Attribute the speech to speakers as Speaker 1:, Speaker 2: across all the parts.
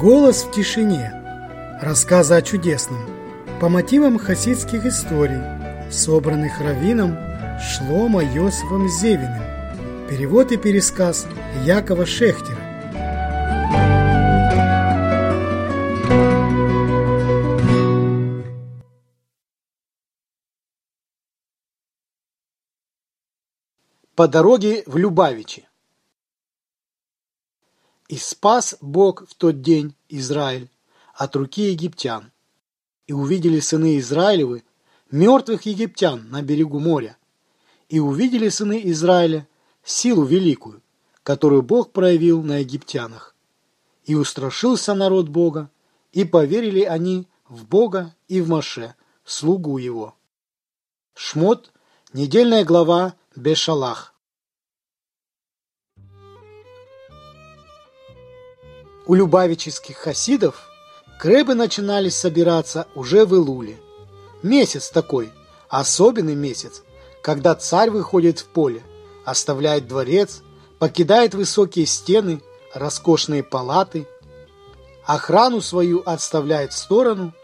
Speaker 1: Голос в тишине. Рассказы о чудесном. По мотивам хасидских историй, собранных раввином Шлома Йосифом Зевиным. Перевод и пересказ Якова Шехтера.
Speaker 2: По дороге в Любавичи. И спас Бог в тот день Израиль от руки египтян. И увидели сыны Израилевы мертвых египтян на берегу моря. И увидели сыны Израиля силу великую, которую Бог проявил на египтянах. И устрашился народ Бога, и поверили они в Бога и в Маше, слугу его. Шмот, недельная глава Бешалах. У любавических хасидов крэбы начинали собираться уже в Илуле. Месяц такой, особенный месяц, когда царь выходит в поле, оставляет дворец, покидает высокие стены, роскошные палаты, охрану свою отставляет в сторону.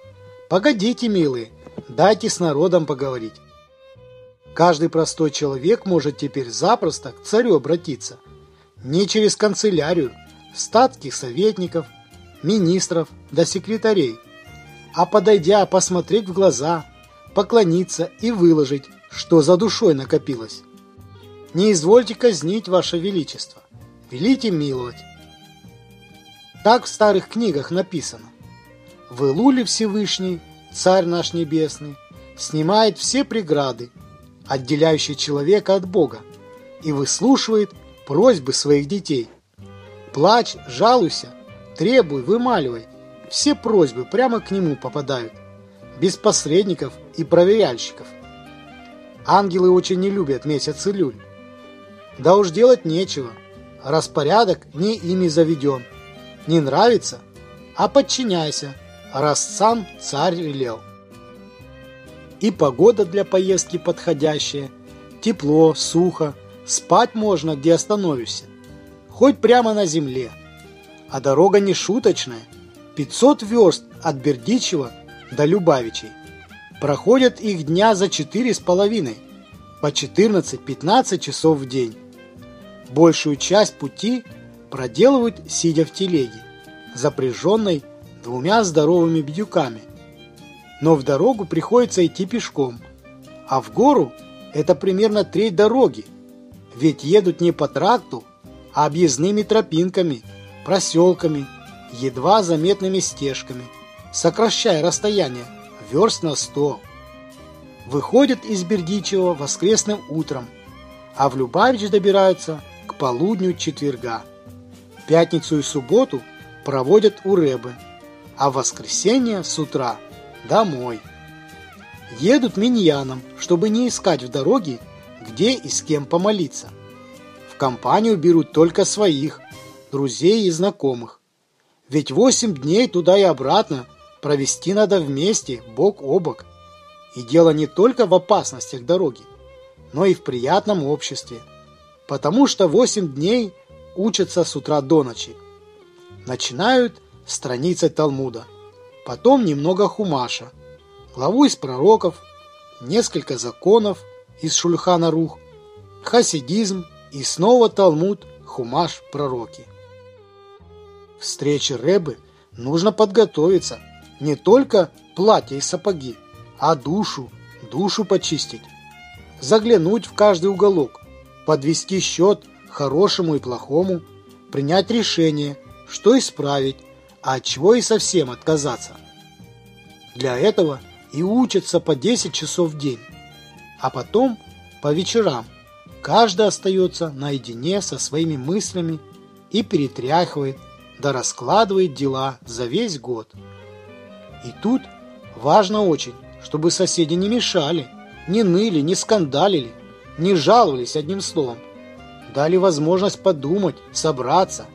Speaker 2: Погодите, милые, дайте с народом поговорить. Каждый простой человек может теперь запросто к царю обратиться. Не через канцелярию, статских советников, министров до секретарей, а подойдя посмотреть в глаза, поклониться и выложить, что за душой накопилось. Не извольте казнить, Ваше Величество, велите миловать. Так в старых книгах написано. В Илуле Всевышний, Царь наш Небесный, снимает все преграды, отделяющие человека от Бога, и выслушивает просьбы своих детей – Плачь, жалуйся, требуй, вымаливай. Все просьбы прямо к нему попадают, без посредников и проверяльщиков. Ангелы очень не любят месяц Илюль. Да уж делать нечего, распорядок не ими заведен. Не нравится, а подчиняйся, раз сам царь велел. И погода для поездки подходящая, тепло, сухо, спать можно, где остановишься хоть прямо на земле. А дорога не шуточная. 500 верст от Бердичева до Любавичей. Проходят их дня за четыре с половиной, по 14-15 часов в день. Большую часть пути проделывают, сидя в телеге, запряженной двумя здоровыми бедюками. Но в дорогу приходится идти пешком, а в гору это примерно треть дороги, ведь едут не по тракту, объездными тропинками, проселками, едва заметными стежками, сокращая расстояние верст на сто. Выходят из Бердичева воскресным утром, а в Любавич добираются к полудню четверга. Пятницу и субботу проводят у Рэбы, а в воскресенье с утра домой. Едут миньяном, чтобы не искать в дороге, где и с кем помолиться компанию берут только своих, друзей и знакомых. Ведь восемь дней туда и обратно провести надо вместе, бок о бок. И дело не только в опасностях дороги, но и в приятном обществе. Потому что восемь дней учатся с утра до ночи. Начинают страницы Талмуда, потом немного Хумаша, главу из пророков, несколько законов из Шульхана Рух, хасидизм, и снова Талмуд, Хумаш, пророки. Встрече Рэбы нужно подготовиться, не только платье и сапоги, а душу, душу почистить. Заглянуть в каждый уголок, подвести счет хорошему и плохому, принять решение, что исправить, а от чего и совсем отказаться. Для этого и учатся по 10 часов в день, а потом по вечерам Каждый остается наедине со своими мыслями и перетряхивает, да раскладывает дела за весь год. И тут важно очень, чтобы соседи не мешали, не ныли, не скандалили, не жаловались одним словом. Дали возможность подумать, собраться.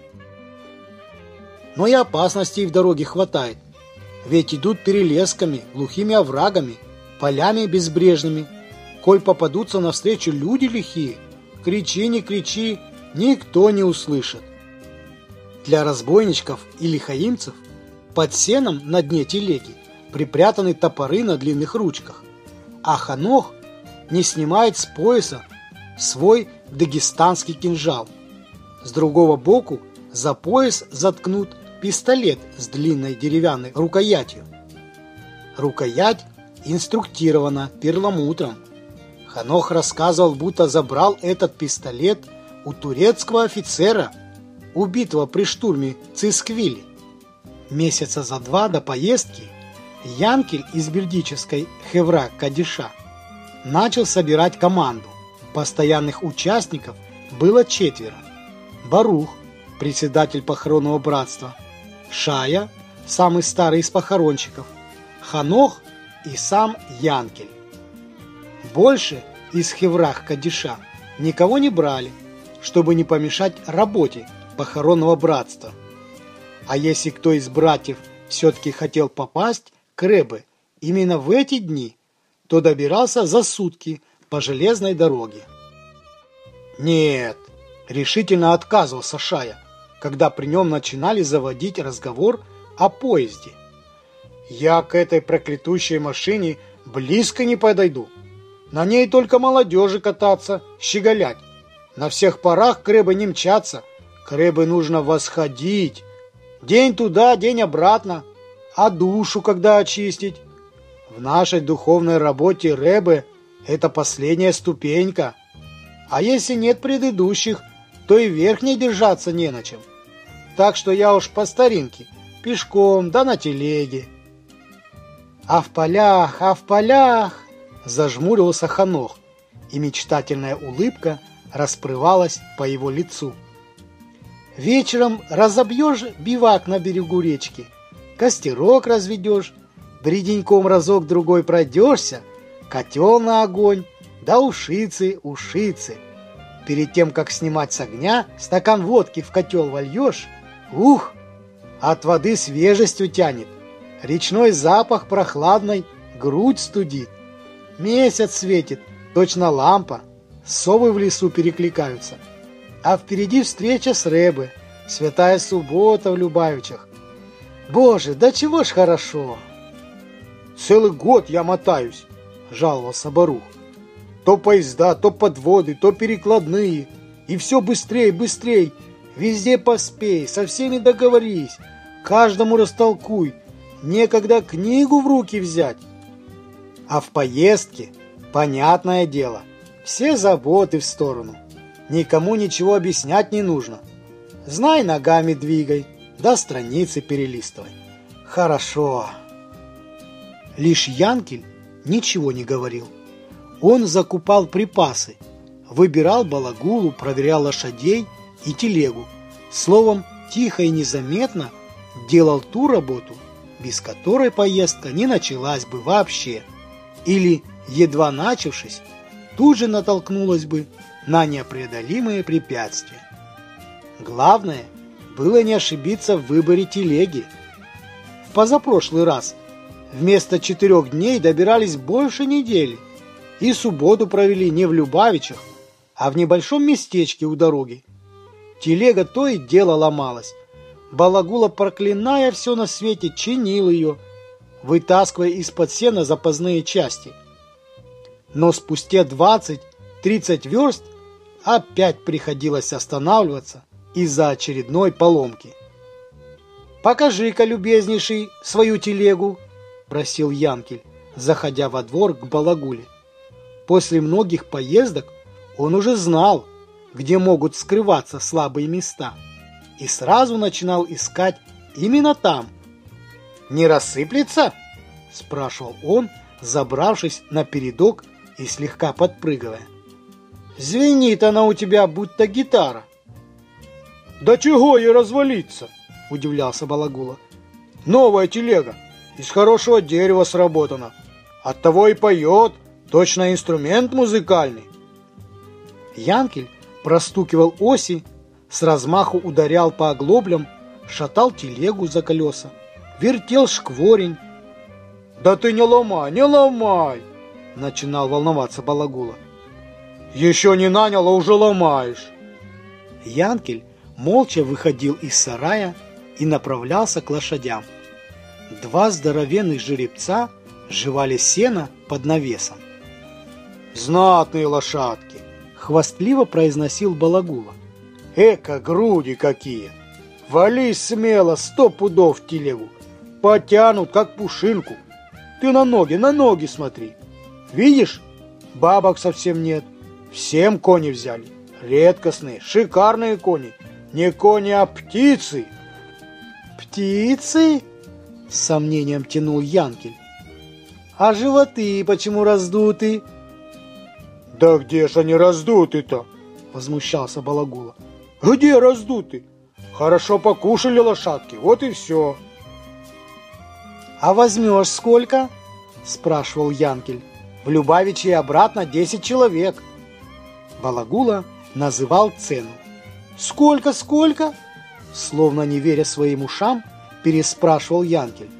Speaker 2: Но и опасностей в дороге хватает. Ведь идут перелесками, глухими оврагами, полями безбрежными – Коль попадутся навстречу люди лихие, кричи, не кричи, никто не услышит. Для разбойничков и лихаимцев Под сеном на дне телеги припрятаны топоры на длинных ручках, а Ханох не снимает с пояса свой дагестанский кинжал. С другого боку за пояс заткнут пистолет с длинной деревянной рукоятью. Рукоять инструктирована перламутром. Ханох рассказывал, будто забрал этот пистолет у турецкого офицера, убитого при штурме Цисквили. Месяца за два до поездки Янкель из бельгической Хевра Кадиша начал собирать команду. Постоянных участников было четверо. Барух, председатель похоронного братства, Шая, самый старый из похоронщиков, Ханох и сам Янкель. Больше из Хеврах Кадиша никого не брали, чтобы не помешать работе похоронного братства. А если кто из братьев все-таки хотел попасть к Рэбе именно в эти дни, то добирался за сутки по железной дороге. Нет, решительно отказывался Шая, когда при нем начинали заводить разговор о поезде. Я к этой проклятущей машине близко не подойду. На ней только молодежи кататься, щеголять. На всех парах крыбы не мчаться. Крыбы нужно восходить. День туда, день обратно. А душу когда очистить? В нашей духовной работе Рэбе это последняя ступенька. А если нет предыдущих, то и верхней держаться не на чем. Так что я уж по старинке, пешком, да на телеге. А в полях, а в полях, зажмурился Ханох, и мечтательная улыбка расплывалась по его лицу. Вечером разобьешь бивак на берегу речки, костерок разведешь, бреденьком разок-другой пройдешься, котел на огонь, да ушицы, ушицы. Перед тем, как снимать с огня, стакан водки в котел вольешь, ух, от воды свежестью тянет, речной запах прохладной грудь студит. Месяц светит, точно лампа, совы в лесу перекликаются. А впереди встреча с Рэбы, святая суббота в Любавичах. Боже, да чего ж хорошо! Целый год я мотаюсь, жаловался Барух. То поезда, то подводы, то перекладные. И все быстрее, быстрее. Везде поспей, со всеми договорись. Каждому растолкуй. Некогда книгу в руки взять. А в поездке, понятное дело, все заботы в сторону. Никому ничего объяснять не нужно. Знай, ногами двигай, да страницы перелистывай. Хорошо. Лишь Янкель ничего не говорил. Он закупал припасы, выбирал балагулу, проверял лошадей и телегу. Словом, тихо и незаметно делал ту работу, без которой поездка не началась бы вообще. Или, едва начавшись, тут же натолкнулась бы на непреодолимые препятствия. Главное было не ошибиться в выборе телеги. В позапрошлый раз вместо четырех дней добирались больше недели и субботу провели не в Любавичах, а в небольшом местечке у дороги. Телега то и дело ломалась. Балагула, проклиная все на свете, чинил ее, вытаскивая из-под сена запасные части. Но спустя 20-30 верст опять приходилось останавливаться из-за очередной поломки. «Покажи-ка, любезнейший, свою телегу», – просил Янкель, заходя во двор к Балагуле. После многих поездок он уже знал, где могут скрываться слабые места, и сразу начинал искать именно там. «Не рассыплется?» – спрашивал он, забравшись на передок и слегка подпрыгивая. «Звенит она у тебя, будто гитара». «Да чего ей развалиться?» – удивлялся Балагула. «Новая телега, из хорошего дерева сработана. Оттого и поет, точно инструмент музыкальный». Янкель простукивал оси, с размаху ударял по оглоблям, шатал телегу за колеса, вертел шкворень. «Да ты не ломай, не ломай!» Начинал волноваться Балагула. «Еще не нанял, а уже ломаешь!» Янкель молча выходил из сарая и направлялся к лошадям. Два здоровенных жеребца жевали сено под навесом. «Знатные лошадки!» — хвастливо произносил Балагула. «Эка, груди какие! Вались смело, сто пудов телегу! Потянут, как пушинку! Ты на ноги, на ноги смотри! Видишь, бабок совсем нет, всем кони взяли, редкостные, шикарные кони, не кони, а птицы!»
Speaker 1: «Птицы?» — с сомнением тянул Янкель. «А животы почему раздуты?»
Speaker 2: «Да где ж они раздуты-то?» — возмущался Балагула. «Где раздуты? Хорошо покушали лошадки, вот и все».
Speaker 1: «А возьмешь сколько?» — спрашивал Янкель. «В Любавичи и обратно десять человек». Балагула называл цену. «Сколько, сколько?» Словно не веря своим ушам, переспрашивал Янкель.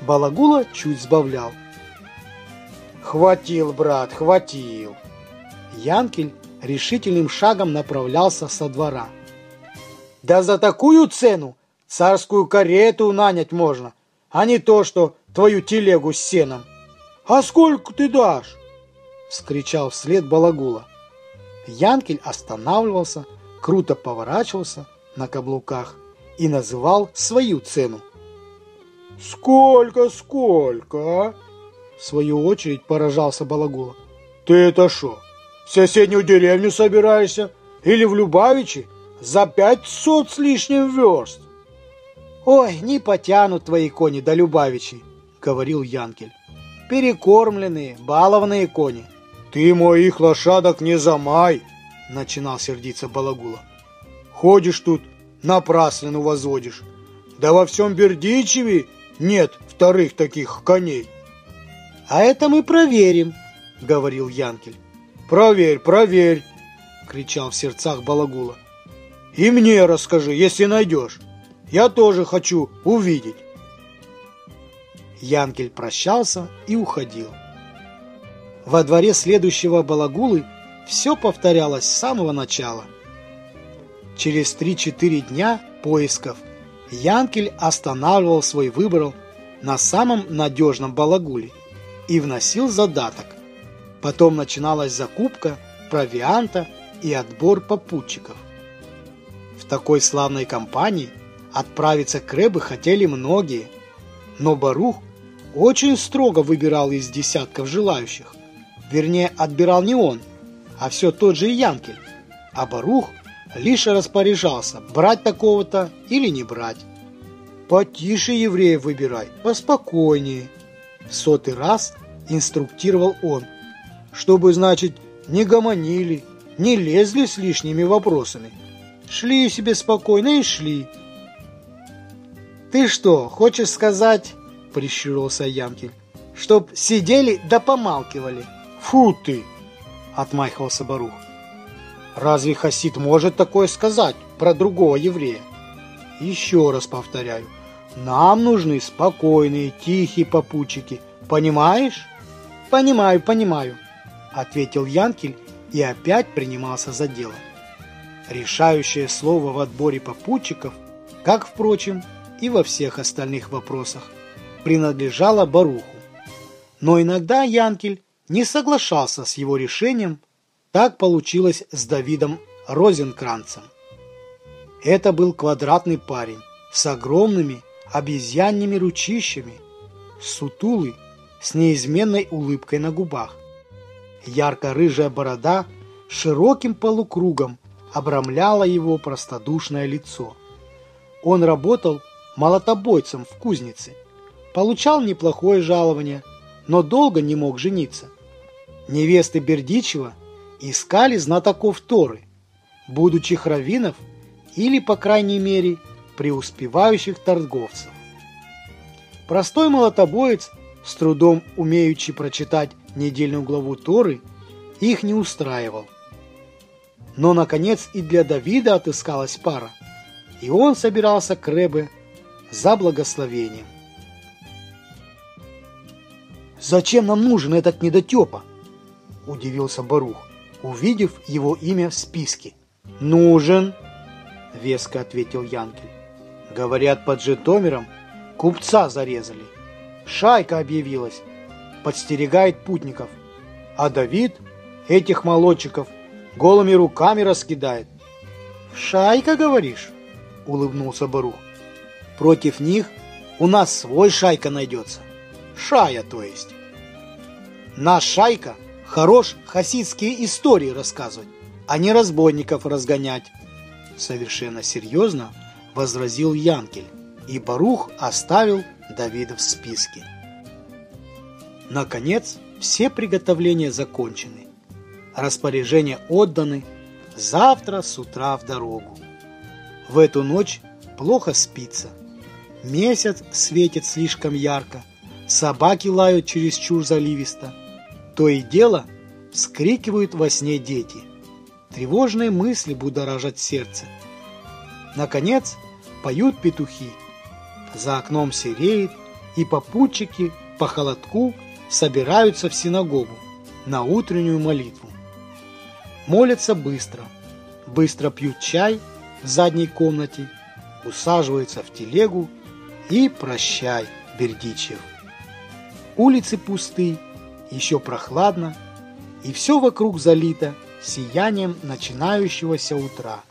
Speaker 1: Балагула чуть сбавлял.
Speaker 2: «Хватил, брат, хватил!»
Speaker 1: Янкель решительным шагом направлялся со двора.
Speaker 2: «Да за такую цену царскую карету нанять можно, а не то, что твою телегу с сеном. А сколько ты дашь?» — вскричал вслед Балагула.
Speaker 1: Янкель останавливался, круто поворачивался на каблуках и называл свою цену.
Speaker 2: «Сколько, сколько?»
Speaker 1: В свою очередь поражался Балагула.
Speaker 2: «Ты это шо, в соседнюю деревню собираешься? Или в Любавичи? За пятьсот с лишним верст?»
Speaker 1: «Ой, не потянут твои кони до Любавичей», — говорил Янкель. «Перекормленные, балованные кони».
Speaker 2: «Ты моих лошадок не замай!» — начинал сердиться Балагула. «Ходишь тут, напраслину возводишь. Да во всем Бердичеве нет вторых таких коней».
Speaker 1: «А это мы проверим», — говорил Янкель.
Speaker 2: «Проверь, проверь!» — кричал в сердцах Балагула. «И мне расскажи, если найдешь. Я тоже хочу увидеть».
Speaker 1: Янкель прощался и уходил. Во дворе следующего Балагулы все повторялось с самого начала. Через 3-4 дня поисков Янкель останавливал свой выбор на самом надежном Балагуле и вносил задаток. Потом начиналась закупка провианта и отбор попутчиков. В такой славной компании отправиться к Рэбе хотели многие, но Барух очень строго выбирал из десятков желающих. Вернее, отбирал не он, а все тот же Янкель, а Барух лишь распоряжался, брать такого-то или не брать. «Потише евреев выбирай, поспокойнее», – в сотый раз инструктировал он – чтобы, значит, не гомонили, не лезли с лишними вопросами. Шли себе спокойно и шли. «Ты что, хочешь сказать, — прищурился Ямкин, — чтоб сидели да помалкивали?»
Speaker 2: «Фу ты!» — отмахивался Барух. «Разве Хасид может такое сказать про другого еврея?» «Еще раз повторяю, нам нужны спокойные, тихие попутчики, понимаешь?»
Speaker 1: «Понимаю, понимаю», – ответил Янкель и опять принимался за дело. Решающее слово в отборе попутчиков, как, впрочем, и во всех остальных вопросах, принадлежало Баруху. Но иногда Янкель не соглашался с его решением, так получилось с Давидом Розенкранцем. Это был квадратный парень с огромными обезьянными ручищами, сутулый, с неизменной улыбкой на губах. Ярко-рыжая борода широким полукругом обрамляла его простодушное лицо. Он работал молотобойцем в кузнице, получал неплохое жалование, но долго не мог жениться. Невесты Бердичева искали знатоков Торы, будучи хравинов или, по крайней мере, преуспевающих торговцев. Простой молотобоец, с трудом умеющий прочитать недельную главу Торы, их не устраивал. Но, наконец, и для Давида отыскалась пара, и он собирался к Ребе за благословением. «Зачем нам нужен этот недотепа?» – удивился Барух, увидев его имя в списке.
Speaker 2: «Нужен», – веско ответил Янкель. «Говорят, под Житомиром Купца зарезали. Шайка объявилась, подстерегает путников. А Давид этих молодчиков голыми руками раскидает. «Шайка, говоришь?» – улыбнулся Барух. «Против них у нас свой шайка найдется. Шая, то есть. Наш шайка хорош хасидские истории рассказывать, а не разбойников разгонять. Совершенно серьезно возразил Янкель, и Барух оставил Давида в списке. Наконец, все приготовления закончены. Распоряжения отданы. Завтра с утра в дорогу. В эту ночь плохо спится. Месяц светит слишком ярко. Собаки лают чересчур заливисто. То и дело вскрикивают во сне дети. Тревожные мысли будоражат сердце. Наконец, поют петухи. За окном сереет, и попутчики по холодку собираются в синагогу на утреннюю молитву. Молятся быстро, быстро пьют чай в задней комнате, усаживаются в телегу и прощай, Бердичев. Улицы пусты, еще прохладно, и все вокруг залито сиянием начинающегося утра.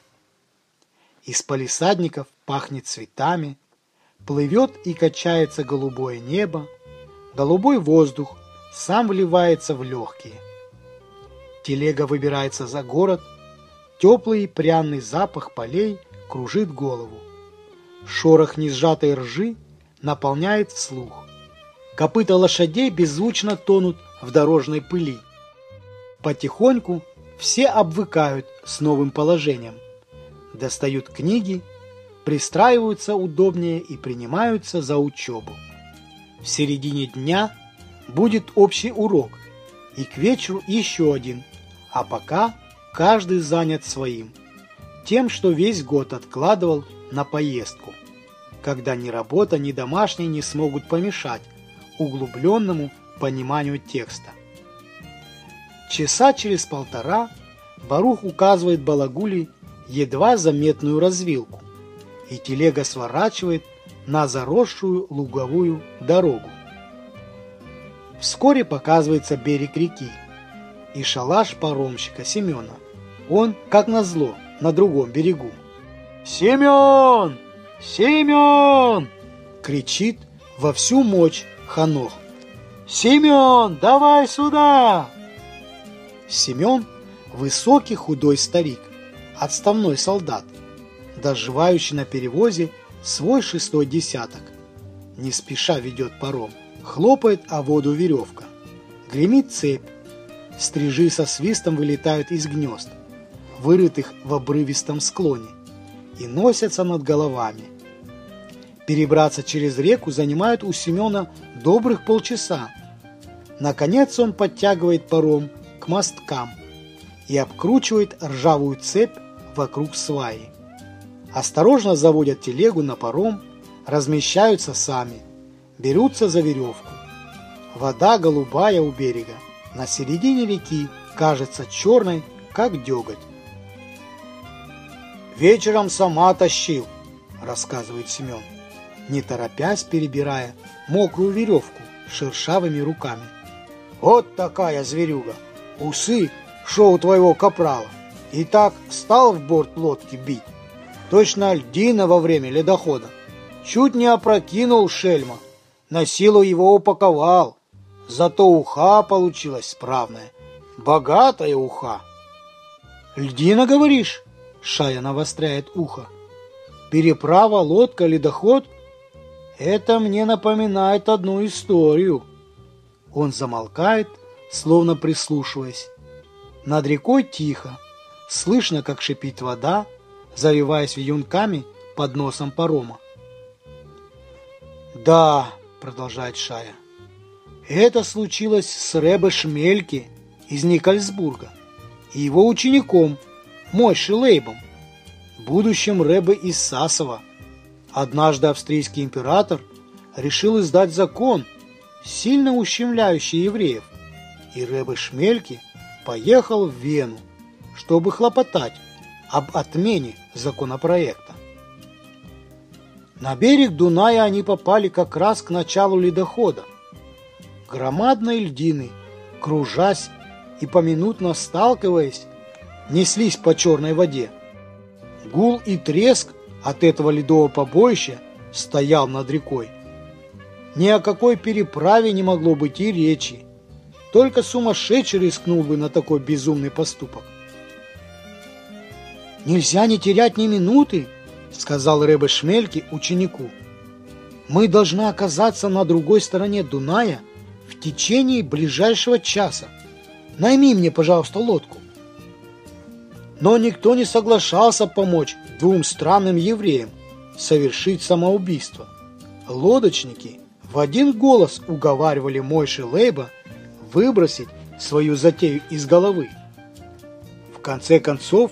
Speaker 2: Из палисадников пахнет цветами, плывет и качается голубое небо, голубой воздух сам вливается в легкие. Телега выбирается за город, теплый пряный запах полей кружит голову. Шорох несжатой ржи наполняет слух. Копыта лошадей беззвучно тонут в дорожной пыли. Потихоньку все обвыкают с новым положением. Достают книги, пристраиваются удобнее и принимаются за учебу. В середине дня будет общий урок, и к вечеру еще один, а пока каждый занят своим, тем, что весь год откладывал на поездку, когда ни работа, ни домашний не смогут помешать углубленному пониманию текста. Часа через полтора Барух указывает Балагули едва заметную развилку, и телега сворачивает на заросшую луговую дорогу. Вскоре показывается берег реки и шалаш паромщика Семена. Он, как назло, на другом берегу. «Семен! Семен!» кричит во всю мощь Ханох. «Семен, давай сюда!» Семен – высокий худой старик, отставной солдат, доживающий на перевозе свой шестой десяток. Не спеша ведет паром, хлопает о воду веревка. Гремит цепь, стрижи со свистом вылетают из гнезд, вырытых в обрывистом склоне, и носятся над головами – Перебраться через реку занимает у Семена добрых полчаса. Наконец он подтягивает паром к мосткам и обкручивает ржавую цепь вокруг сваи. Осторожно заводят телегу на паром, размещаются сами, берутся за веревку. Вода голубая у берега, на середине реки кажется черной, как деготь. «Вечером сама тащил», – рассказывает Семен не торопясь перебирая мокрую веревку шершавыми руками. «Вот такая зверюга! Усы, шо у твоего капрала! И так стал в борт лодки бить! Точно льдина во время ледохода! Чуть не опрокинул шельма, на силу его упаковал, зато уха получилась справная, богатая уха!» «Льдина, говоришь?» — Шая навостряет ухо. «Переправа, лодка, ледоход — это мне напоминает одну историю. Он замолкает, словно прислушиваясь. Над рекой тихо. Слышно, как шипит вода, заливаясь вьюнками под носом парома. «Да», — продолжает Шая, — «это случилось с Рэбе Шмельке из Никольсбурга и его учеником Мойши Лейбом, будущим Рэбе из Сасова. Однажды австрийский император решил издать закон, сильно ущемляющий евреев, и Рэбе Шмельки поехал в Вену, чтобы хлопотать об отмене законопроекта. На берег Дуная они попали как раз к началу ледохода. Громадные льдины, кружась и поминутно сталкиваясь, неслись по черной воде. Гул и треск от этого ледового побоища стоял над рекой. Ни о какой переправе не могло быть и речи. Только сумасшедший рискнул бы на такой безумный поступок. «Нельзя не терять ни минуты», — сказал Рэбе Шмельке ученику. «Мы должны оказаться на другой стороне Дуная в течение ближайшего часа. Найми мне, пожалуйста, лодку». Но никто не соглашался помочь двум странным евреям совершить самоубийство. Лодочники в один голос уговаривали Мойши Лейба выбросить свою затею из головы. В конце концов,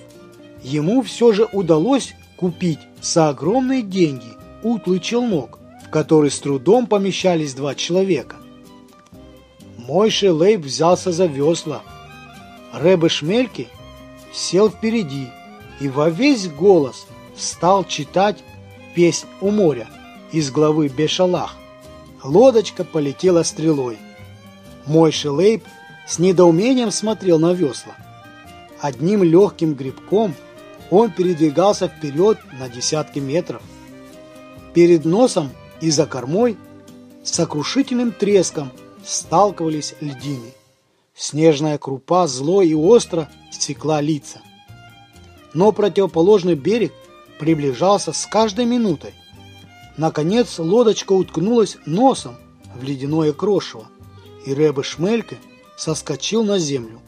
Speaker 2: ему все же удалось купить за огромные деньги утлый челнок, в который с трудом помещались два человека. Мойши Лейб взялся за весла. Рэбе Шмельки сел впереди и во весь голос стал читать песнь у моря из главы Бешалах. Лодочка полетела стрелой. Мой шелейб с недоумением смотрел на весла. Одним легким грибком он передвигался вперед на десятки метров. Перед носом и за кормой сокрушительным треском сталкивались льдины. Снежная крупа зло и остро стекла лица. Но противоположный берег приближался с каждой минутой. Наконец лодочка уткнулась носом в ледяное крошево, и Рэбе Шмельке соскочил на землю.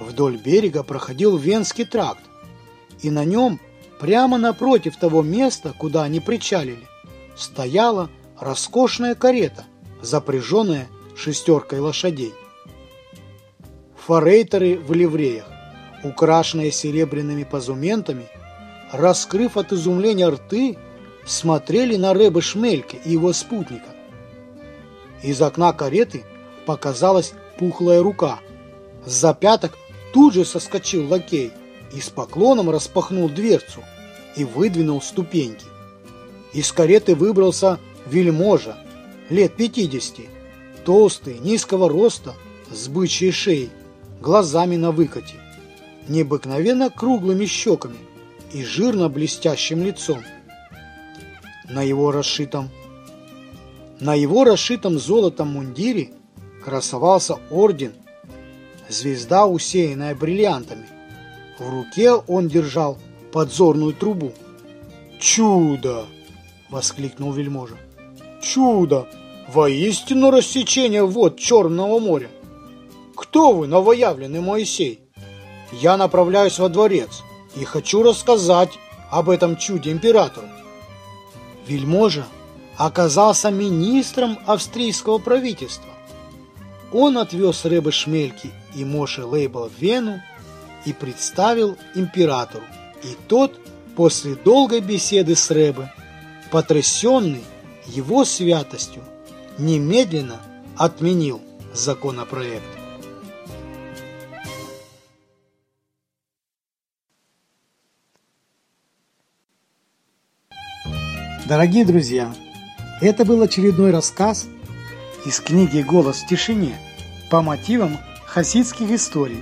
Speaker 2: Вдоль берега проходил Венский тракт, и на нем, прямо напротив того места, куда они причалили, стояла роскошная карета, запряженная шестеркой лошадей форейтеры в ливреях, украшенные серебряными позументами, раскрыв от изумления рты, смотрели на Рэбе Шмельке и его спутника. Из окна кареты показалась пухлая рука. С запяток тут же соскочил лакей и с поклоном распахнул дверцу и выдвинул ступеньки. Из кареты выбрался вельможа, лет пятидесяти, толстый, низкого роста, с бычьей шеей, глазами на выкате, необыкновенно круглыми щеками и жирно блестящим лицом. На его расшитом на его расшитом золотом мундире красовался орден, звезда, усеянная бриллиантами. В руке он держал подзорную трубу. «Чудо!» — воскликнул вельможа. «Чудо! Воистину рассечение вод Черного моря! «Кто вы, новоявленный Моисей?» «Я направляюсь во дворец и хочу рассказать об этом чуде императору». Вельможа оказался министром австрийского правительства. Он отвез Рэбе Шмельки и Моше Лейбла в Вену и представил императору. И тот, после долгой беседы с Рэбе, потрясенный его святостью, немедленно отменил законопроект.
Speaker 1: Дорогие друзья, это был очередной рассказ из книги «Голос в тишине» по мотивам хасидских историй,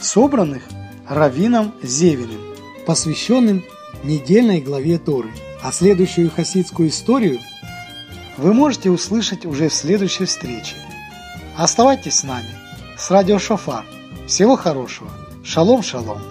Speaker 1: собранных Равином Зевиным, посвященным недельной главе Торы. А следующую хасидскую историю вы можете услышать уже в следующей встрече. Оставайтесь с нами, с радио Шофар. Всего хорошего. Шалом, шалом.